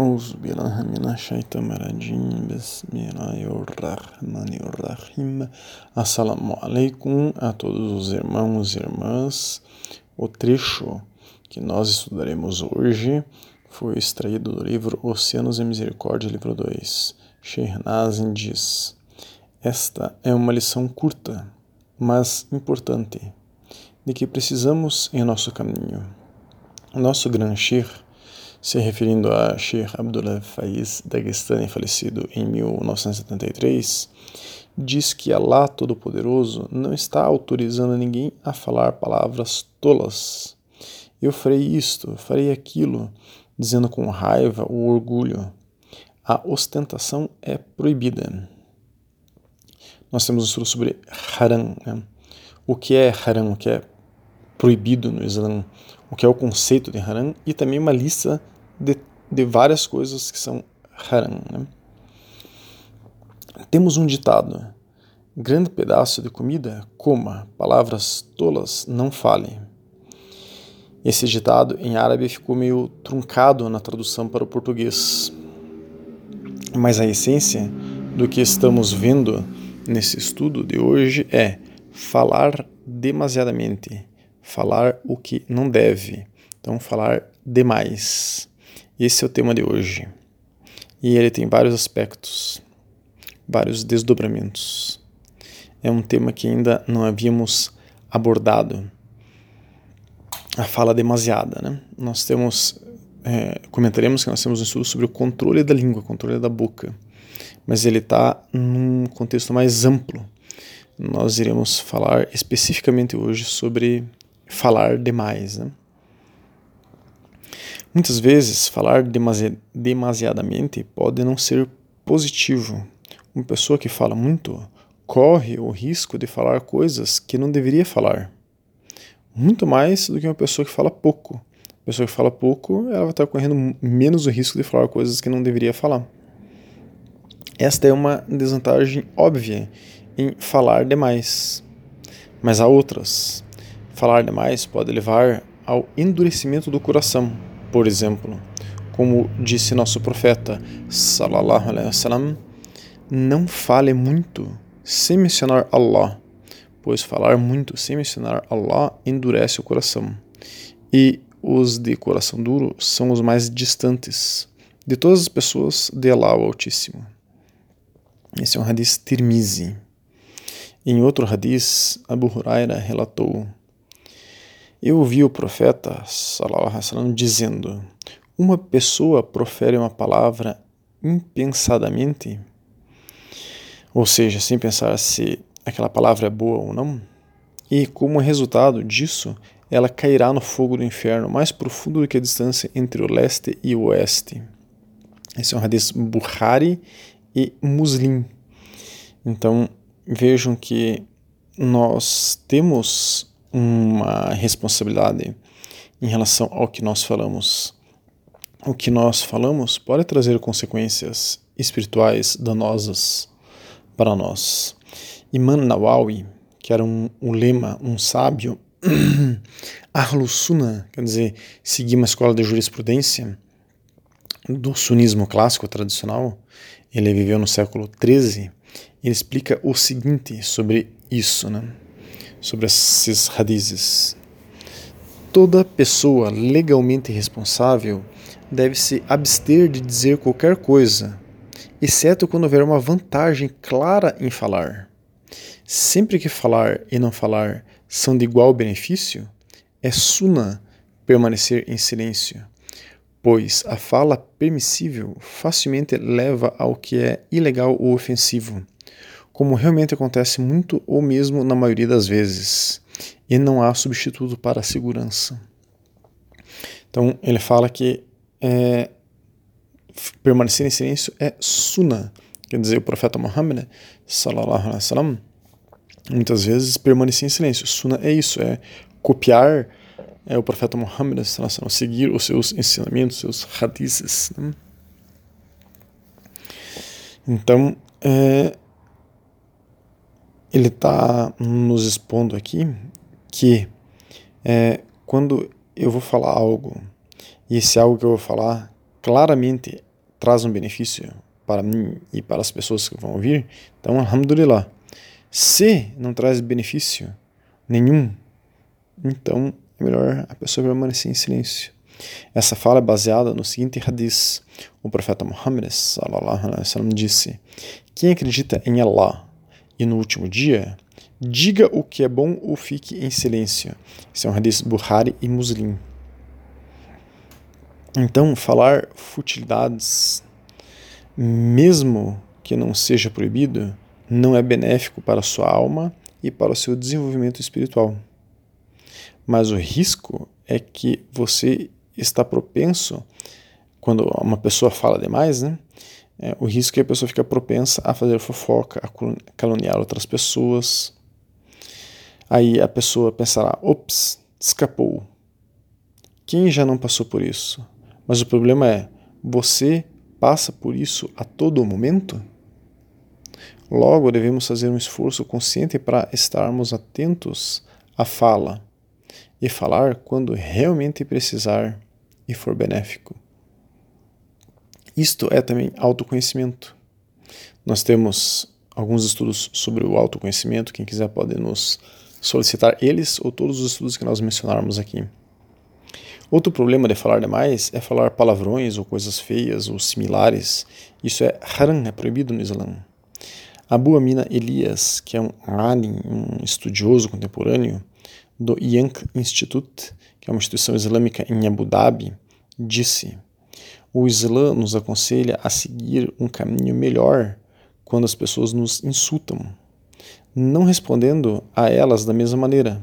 أعوذ بالله من الشيطان الرجيم بسم الله الرحمن الرحيم Assalamu alaikum a todos os irmãos e irmãs. O trecho que nós estudaremos hoje foi extraído do livro Oceanos e Misericórdia, livro 2. Sheikh Nazim diz: Esta é uma lição curta, mas importante, de que precisamos em nosso caminho. Nosso Gran Sheikh se referindo a Sheikh Abdullah Faiz Dagestani, falecido em 1973, diz que Allah Todo-Poderoso não está autorizando ninguém a falar palavras tolas. Eu farei isto, farei aquilo, dizendo com raiva ou orgulho. A ostentação é proibida. Nós temos um estudo sobre haram. Né? O que é haram? O que é proibido no Islã? o que é o conceito de haram, e também uma lista de, de várias coisas que são haram. Né? Temos um ditado: grande pedaço de comida, coma, palavras tolas, não fale. Esse ditado em árabe ficou meio truncado na tradução para o português. Mas a essência do que estamos vendo nesse estudo de hoje é falar demasiadamente falar o que não deve. Então, falar demais. Esse é o tema de hoje. E ele tem vários aspectos, vários desdobramentos. É um tema que ainda não havíamos abordado. A fala demasiada, né? Nós temos, é, comentaremos que nós temos um estudo sobre o controle da língua, controle da boca, mas ele está num contexto mais amplo. Nós iremos falar especificamente hoje sobre falar demais. Né? Muitas vezes, falar demasi demasiadamente pode não ser positivo. Uma pessoa que fala muito corre o risco de falar coisas que não deveria falar. Muito mais do que uma pessoa que fala pouco. A pessoa que fala pouco, ela vai estar correndo menos o risco de falar coisas que não deveria falar. Esta é uma desvantagem óbvia em falar demais. Mas há outras. Falar demais pode levar ao endurecimento do coração, por exemplo, como disse nosso profeta sallallahu alaihi wasallam, não fale muito sem mencionar Allah, pois falar muito sem mencionar Allah endurece o coração. E os de coração duro são os mais distantes de todas as pessoas de Allah o Altíssimo. Esse é um hadith Tirmizi. Em outro hadith, Abu Huraira relatou eu ouvi o profeta sallam, dizendo: Uma pessoa profere uma palavra impensadamente, ou seja, sem pensar se aquela palavra é boa ou não, e como resultado disso, ela cairá no fogo do inferno mais profundo do que a distância entre o leste e o oeste. Esse é um hadith Bukhari e Muslim. Então vejam que nós temos uma responsabilidade em relação ao que nós falamos. O que nós falamos pode trazer consequências espirituais danosas para nós. Imam Nawawi, que era um, um lema, um sábio, Ahlus quer dizer, seguir uma escola de jurisprudência do sunismo clássico tradicional, ele viveu no século XIII, ele explica o seguinte sobre isso, né? Sobre esses hadizes. Toda pessoa legalmente responsável deve se abster de dizer qualquer coisa, exceto quando houver uma vantagem clara em falar. Sempre que falar e não falar são de igual benefício, é suna permanecer em silêncio, pois a fala permissível facilmente leva ao que é ilegal ou ofensivo como realmente acontece muito ou mesmo na maioria das vezes, e não há substituto para a segurança. Então ele fala que é, permanecer em silêncio é sunnah, quer dizer, o profeta Muhammad, sallallahu alaihi wasallam, muitas vezes permanecia em silêncio. Sunnah é isso, é copiar é, o profeta Muhammad, sallallahu alaihi wasallam, seguir os seus ensinamentos, seus hadiths. Né? Então, é, ele está nos expondo aqui que é, quando eu vou falar algo e esse algo que eu vou falar claramente traz um benefício para mim e para as pessoas que vão ouvir, então, alhamdulillah. Se não traz benefício nenhum, então é melhor a pessoa permanecer em silêncio. Essa fala é baseada no seguinte hadith. O profeta Muhammad wasallam disse: Quem acredita em Allah e no último dia, diga o que é bom ou fique em silêncio. Esse é um hadith Bukhari e Muslim. Então, falar futilidades, mesmo que não seja proibido, não é benéfico para a sua alma e para o seu desenvolvimento espiritual. Mas o risco é que você está propenso, quando uma pessoa fala demais, né? É, o risco é que a pessoa fica propensa a fazer fofoca, a caluniar outras pessoas. Aí a pessoa pensará: ops, escapou. Quem já não passou por isso? Mas o problema é: você passa por isso a todo momento? Logo, devemos fazer um esforço consciente para estarmos atentos à fala e falar quando realmente precisar e for benéfico. Isto é também autoconhecimento. Nós temos alguns estudos sobre o autoconhecimento, quem quiser pode nos solicitar eles ou todos os estudos que nós mencionarmos aqui. Outro problema de falar demais é falar palavrões ou coisas feias ou similares. Isso é haram, é proibido no Islã. Abu Amina Elias, que é um alim, um estudioso contemporâneo do Yank Institute, que é uma instituição islâmica em Abu Dhabi, disse: O Islã nos aconselha a seguir um caminho melhor quando as pessoas nos insultam, não respondendo a elas da mesma maneira,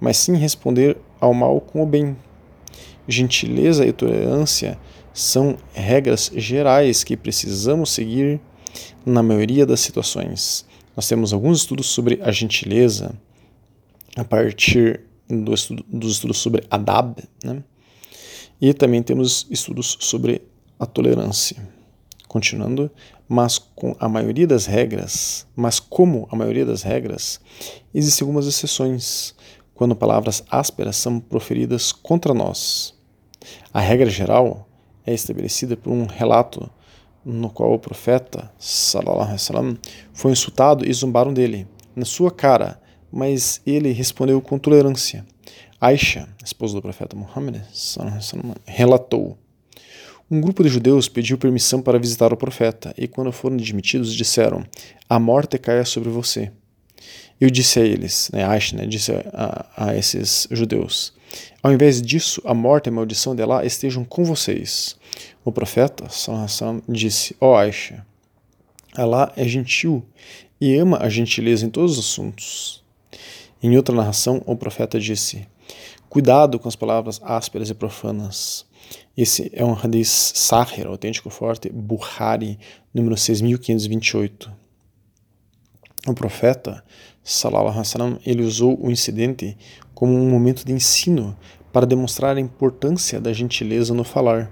mas sim responder ao mal com o bem. Gentileza e tolerância são regras gerais que precisamos seguir na maioria das situações. Nós temos alguns estudos sobre a gentileza a partir do estudo, dos estudos sobre Adab, né? E também temos estudos sobre a tolerância. Continuando, mas com a maioria das regras, mas como a maioria das regras, existem algumas exceções quando palavras ásperas são proferidas contra nós. A regra geral é estabelecida por um relato no qual o profeta wasallam foi insultado e zombaram dele na sua cara, mas ele respondeu com tolerância. Aisha, esposa do profeta Muhammad, relatou: Um grupo de judeus pediu permissão para visitar o profeta e, quando foram admitidos, disseram: A morte caia sobre você. Eu disse a eles, né, Aisha né, disse a, a, esses judeus: Ao invés disso, a morte e a maldição de Allah estejam com vocês. O profeta disse: Ó oh Aisha, Allah é gentil e ama a gentileza em todos os assuntos. Em outra narração, o profeta disse: Cuidado com as palavras ásperas e profanas. Esse é um hadith sahir, autêntico forte, Bukhari, número 6528. O profeta sallallahu alaihi wasallam, ele usou o incidente como um momento de ensino para demonstrar a importância da gentileza no falar.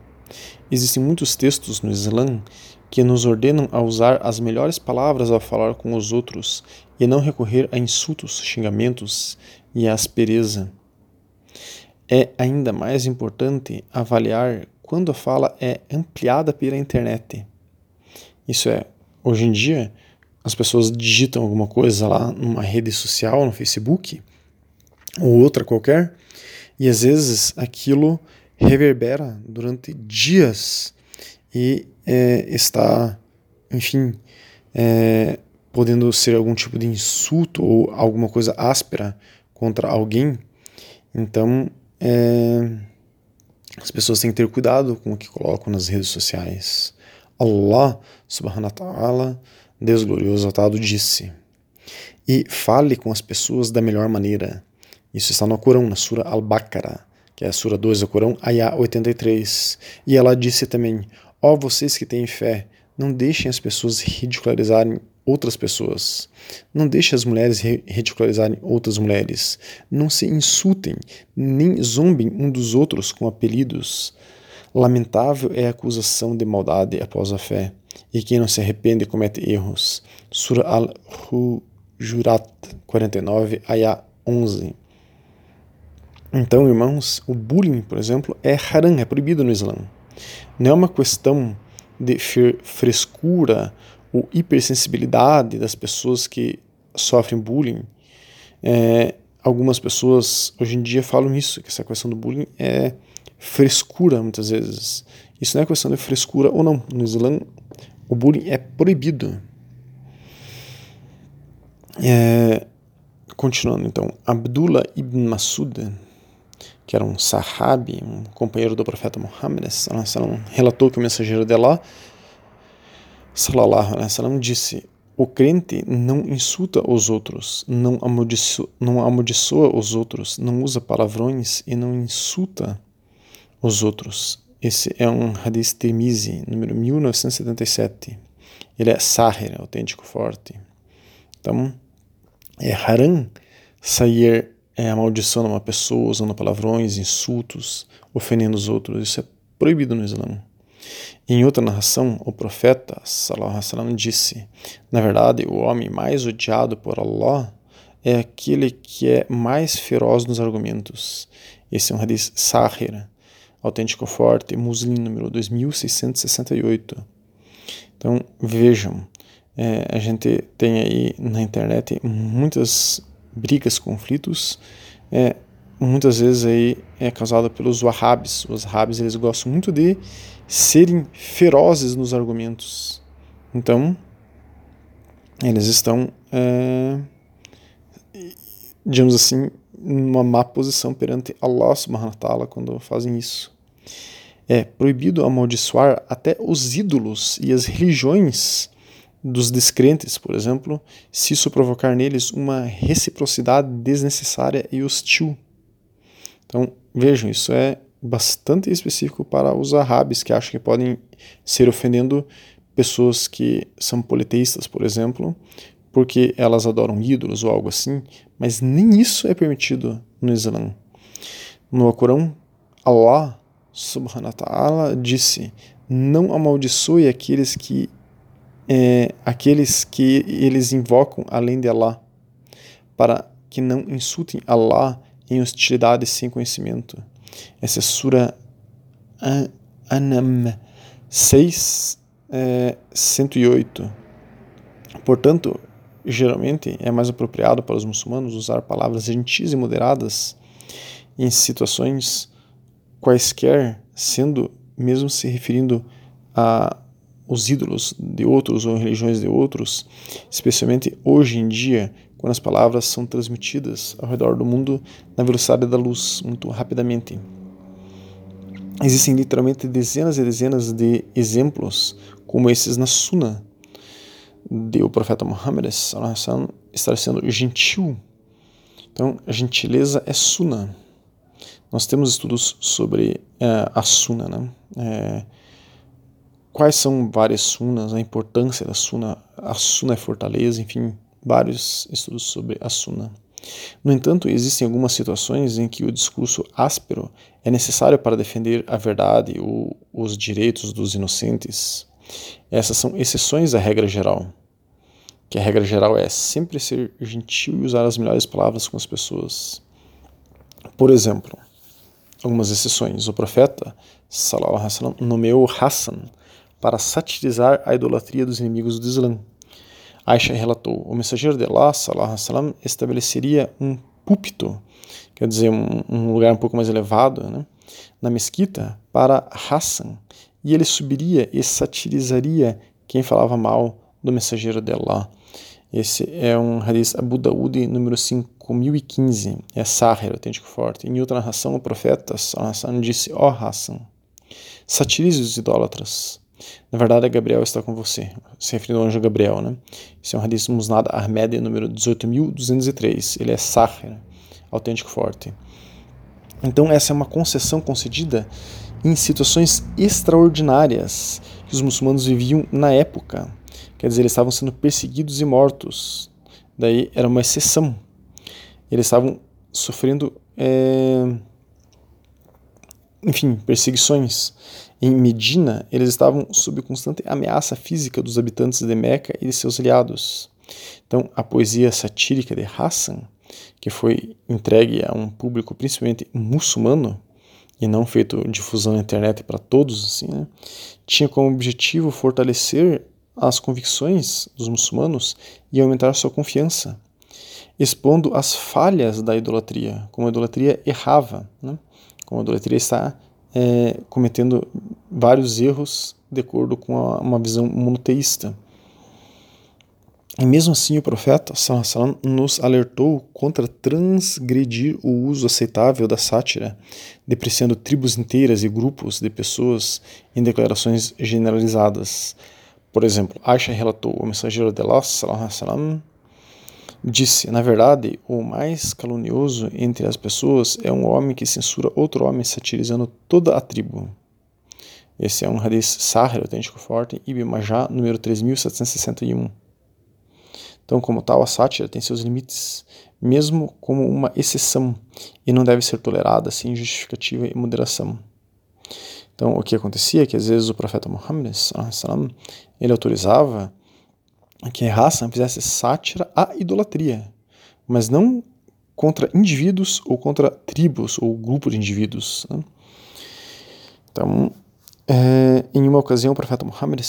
Existem muitos textos no Islã que nos ordenam a usar as melhores palavras ao falar com os outros e não recorrer a insultos, xingamentos e aspereza. É ainda mais importante avaliar quando a fala é ampliada pela internet. Isso é, hoje em dia, as pessoas digitam alguma coisa lá numa rede social, no Facebook, ou outra qualquer, e às vezes aquilo reverbera durante dias e é, está, enfim, é, podendo ser algum tipo de insulto ou alguma coisa áspera contra alguém. Então, é, as pessoas têm que ter cuidado com o que colocam nas redes sociais. Allah subhanahu wa ta'ala, Deus glorioso exaltado, disse: E fale com as pessoas da melhor maneira. Isso está no Corão, na Sura Al-Baqarah, que é a Sura 2 do Corão, Ayah 83. E ela disse também: Ó oh, vocês que têm fé, não deixem as pessoas ridicularizarem outras pessoas. Não deixem as mulheres ridicularizarem outras mulheres. Não se insultem, nem zombem um dos outros com apelidos. Lamentável é a acusação de maldade após a fé, e quem não se arrepende comete erros. Surah Al-Hujurat 49, Ayah 11. Então, irmãos, o bullying, por exemplo, é haram, é proibido no Islã. Não é uma questão de frescura ou hipersensibilidade das pessoas que sofrem bullying. É, algumas pessoas hoje em dia falam isso, que essa questão do bullying é frescura muitas vezes. Isso não é questão de frescura ou não. No Islã, o bullying é proibido. É, continuando então, Abdullah ibn Masud, que era um sahabi, um companheiro do profeta Muhammad, relatou que o mensageiro de Allah sallallahu alaihi wasallam disse: O crente não insulta os outros, não, amaldiçoa, não amaldiçoa os outros, não usa palavrões e não insulta os outros. Esse é um hadith Tirmizi, número 1977. Ele é sahir, autêntico, forte. Então, é haram sair é, amaldiçoando uma pessoa, usando palavrões, insultos, ofendendo os outros. Isso é proibido no Islã. Em outra narração, o profeta sallam, disse: Na verdade, o homem mais odiado por Allah é aquele que é mais feroz nos argumentos. Esse é um hadith sahir, autêntico forte, muslim número 2668. Então, vejam, é, a gente tem aí na internet muitas brigas, conflitos, é, muitas vezes aí é causada pelos wahhabis. Os wahhabis eles gostam muito de serem ferozes nos argumentos. Então, eles estão, é, digamos assim, numa má posição perante Allah subhanahu wa ta'ala quando fazem isso. É proibido amaldiçoar até os ídolos e as religiões dos descrentes, por exemplo, se isso provocar neles uma reciprocidade desnecessária e hostil. Então, vejam, isso é bastante específico para os árabes que acham que podem ser ofendendo pessoas que são politeístas, por exemplo, porque elas adoram ídolos ou algo assim, mas nem isso é permitido no Islã. No Alcorão, Allah subhanahu wa ta'ala disse: Não amaldiçoe aqueles que é, aqueles que eles invocam além de Allah, para que não insultem Allah em hostilidade sem conhecimento. Essa é Sura Anam 6, é, 108. Portanto, geralmente é mais apropriado para os muçulmanos usar palavras gentis e moderadas em situações quaisquer, sendo mesmo se referindo a os ídolos de outros ou religiões de outros, especialmente hoje em dia, quando as palavras são transmitidas ao redor do mundo na velocidade da luz, muito rapidamente. Existem literalmente dezenas e dezenas de exemplos como esses na Sunna de o profeta Muhammad estar sendo gentil. Então, a gentileza é Sunna. Nós temos estudos sobre uh, a Sunna, né? É, quais são várias sunas, a importância da suna, a suna é fortaleza, enfim, vários estudos sobre a suna. No entanto, existem algumas situações em que o discurso áspero é necessário para defender a verdade ou os direitos dos inocentes. Essas são exceções à regra geral, que a regra geral é sempre ser gentil e usar as melhores palavras com as pessoas. Por exemplo, algumas exceções. O profeta sallallahu alaihi wasallam nomeou Hassan para satirizar a idolatria dos inimigos do Islã. Aisha relatou: o mensageiro de Allah sallam, estabeleceria um púlpito, quer dizer, um, um, lugar um pouco mais elevado, né, na mesquita para Hassan, e ele subiria e satirizaria quem falava mal do mensageiro de Allah. Esse é um hadith Abu Daud número 5015, é Sahir, autêntico forte. Em outra narração, o profeta Hassan disse: Ó oh Hassan, satirize os idólatras. Na verdade, Gabriel está com você, se referindo ao anjo Gabriel, né? Esse é um hadith Musnad Ahmed, número 18.203. Ele é Sahir, autêntico forte. Então, essa é uma concessão concedida em situações extraordinárias que os muçulmanos viviam na época. Quer dizer, eles estavam sendo perseguidos e mortos. Daí era uma exceção. Eles estavam sofrendo, é... enfim, perseguições. Em Medina, eles estavam sob constante ameaça física dos habitantes de Meca e de seus aliados. Então, a poesia satírica de Hassan, que foi entregue a um público principalmente muçulmano, e não feito difusão na internet para todos, assim, né? tinha como objetivo fortalecer as convicções dos muçulmanos e aumentar sua confiança, expondo as falhas da idolatria, como a idolatria errava, né? Como a idolatria está é, cometendo vários erros de acordo com a, uma visão monoteísta. E mesmo assim, o profeta salam, nos alertou contra transgredir o uso aceitável da sátira, depreciando tribos inteiras e grupos de pessoas em declarações generalizadas. Por exemplo, Aisha relatou: o mensageiro de Allah salam, disse: Na verdade, o mais calunioso entre as pessoas é um homem que censura outro homem, satirizando toda a tribo. Esse é um hadith sahih, autêntico forte, Ibn Majah, número 3761. Então, como tal, a sátira tem seus limites, mesmo como uma exceção, e não deve ser tolerada sem justificativa e moderação. Então, o que acontecia é que às vezes o profeta Muhammad ele autorizava que raça fizesse sátira à idolatria, mas não contra indivíduos ou contra tribos ou grupo de indivíduos. Né? Então, é, em uma ocasião, o profeta Muhammad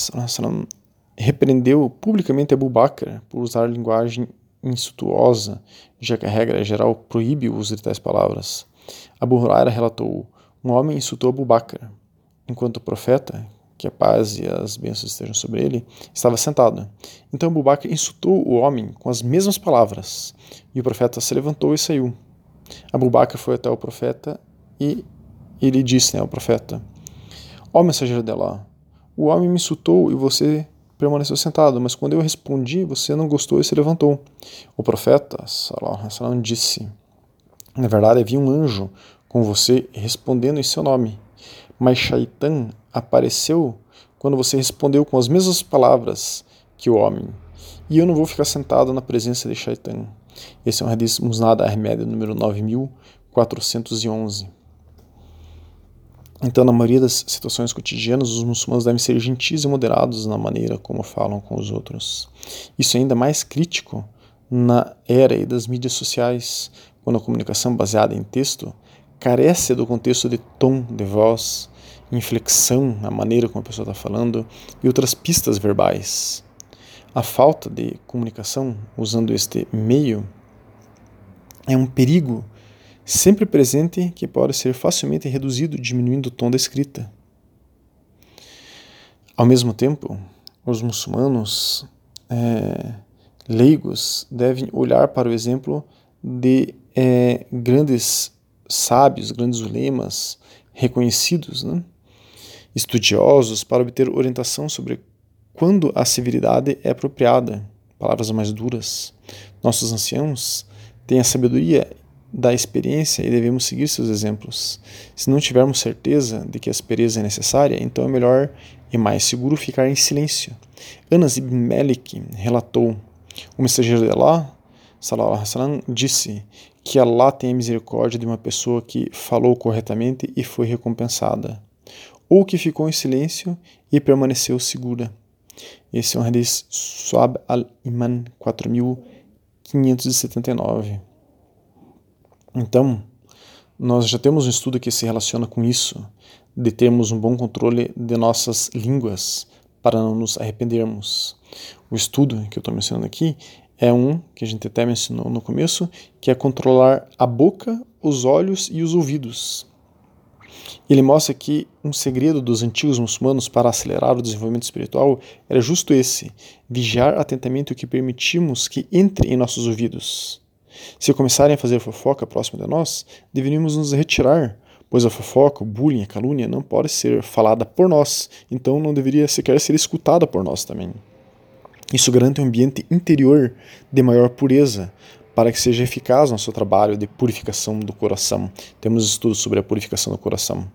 repreendeu publicamente Abu Bakr por usar linguagem insultuosa, já que a regra geral proíbe o uso de tais palavras. Abu Huraira relatou: Um homem insultou Abu Bakr, enquanto o profeta, que a paz e as bênçãos estejam sobre ele, estava sentado. Então Abu Bakr insultou o homem com as mesmas palavras, e o profeta se levantou e saiu. Abu Bakr foi até o profeta e ele disse né, ao profeta: Ó mensageiro de Allah, o homem me insultou e você permaneceu sentado, mas quando eu respondi, você não gostou e se levantou. O profeta salam, disse: Na verdade, havia um anjo com você respondendo em seu nome, mas Shaitan apareceu quando você respondeu com as mesmas palavras que o homem. E eu não vou ficar sentado na presença de Shaitan. Esse é um hadith Musnad Ahmed, número 9411. Então, na maioria das situações cotidianas, os muçulmanos devem ser gentis e moderados na maneira como falam com os outros. Isso é ainda mais crítico na era das mídias sociais, quando a comunicação baseada em texto carece do contexto de tom de voz, inflexão na maneira como a pessoa está falando e outras pistas verbais. A falta de comunicação usando este meio é um perigo sempre presente que pode ser facilmente reduzido diminuindo o tom da escrita. Ao mesmo tempo, os muçulmanos é, leigos devem olhar para o exemplo de é, grandes sábios, grandes ulemas reconhecidos, né? estudiosos, para obter orientação sobre quando a severidade é apropriada, palavras mais duras. Nossos anciãos têm a sabedoria da experiência e devemos seguir seus exemplos. Se não tivermos certeza de que a aspereza é necessária, então é melhor e mais seguro ficar em silêncio. Anas ibn Malik relatou: O mensageiro de Allah sallam, disse que Allah tem a misericórdia de uma pessoa que falou corretamente e foi recompensada, ou que ficou em silêncio e permaneceu segura. Esse é um hadith Suab al-Iman 4579. Então, nós já temos um estudo que se relaciona com isso, de termos um bom controle de nossas línguas para não nos arrependermos. O estudo que eu estou mencionando aqui é um que a gente até mencionou no começo, que é controlar a boca, os olhos e os ouvidos. Ele mostra que um segredo dos antigos muçulmanos para acelerar o desenvolvimento espiritual era justo esse: vigiar atentamente o que permitimos que entre em nossos ouvidos. Se começarem a fazer fofoca próximo de nós, deveríamos nos retirar, pois a fofoca, o bullying, a calúnia não pode ser falada por nós, então não deveria sequer ser escutada por nós também. Isso garante um ambiente interior de maior pureza, para que seja eficaz nosso trabalho de purificação do coração. Temos estudos sobre a purificação do coração.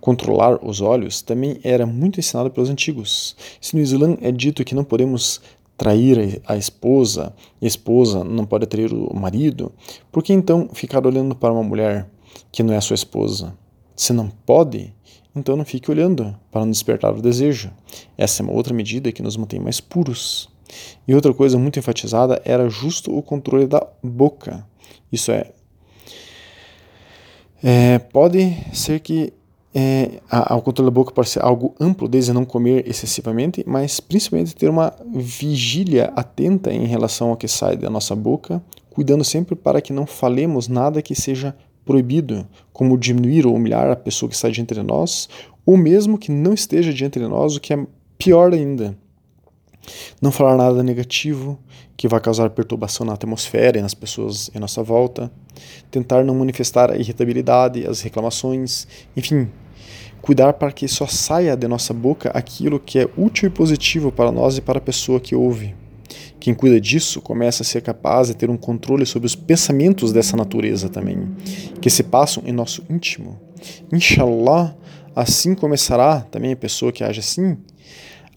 Controlar os olhos também era muito ensinado pelos antigos. Se no Islã é dito que não podemos trair a esposa, e a esposa não pode trair o marido, por que então ficar olhando para uma mulher que não é sua esposa? Se não pode, então não fique olhando para não despertar o desejo. Essa é uma outra medida que nos mantém mais puros. E outra coisa muito enfatizada era justo o controle da boca. Isso é, É, pode ser que é, a, o controle da boca pode ser algo amplo, desde não comer excessivamente, mas principalmente ter uma vigília atenta em relação ao que sai da nossa boca, cuidando sempre para que não falemos nada que seja proibido, como diminuir ou humilhar a pessoa que está de nós, ou mesmo que não esteja de nós, o que é pior ainda. Não falar nada negativo que vai causar perturbação na atmosfera e nas pessoas em nossa volta. Tentar não manifestar a irritabilidade, as reclamações, enfim, cuidar para que só saia de nossa boca aquilo que é útil e positivo para nós e para a pessoa que ouve. Quem cuida disso começa a ser capaz de ter um controle sobre os pensamentos dessa natureza também, que se passam em nosso íntimo. Inshallah, assim começará também a pessoa que age assim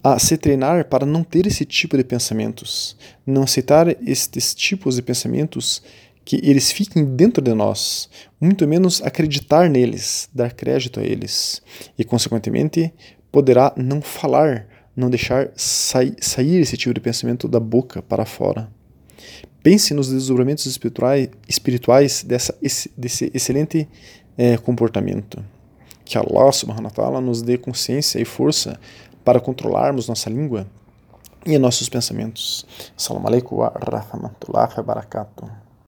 a se treinar para não ter esse tipo de pensamentos, não aceitar estes tipos de pensamentos que eles fiquem dentro de nós, muito menos acreditar neles, dar crédito a eles, e consequentemente poderá não falar, não deixar sair, sair esse tipo de pensamento da boca para fora. Pense nos desdobramentos espirituais, espirituais dessa, desse excelente é, comportamento. Que Allah subhanahu wa ta'ala nos dê consciência e força para controlarmos nossa língua e nossos pensamentos. Assalamu alaikum wa rahmatullahi wa barakatuh.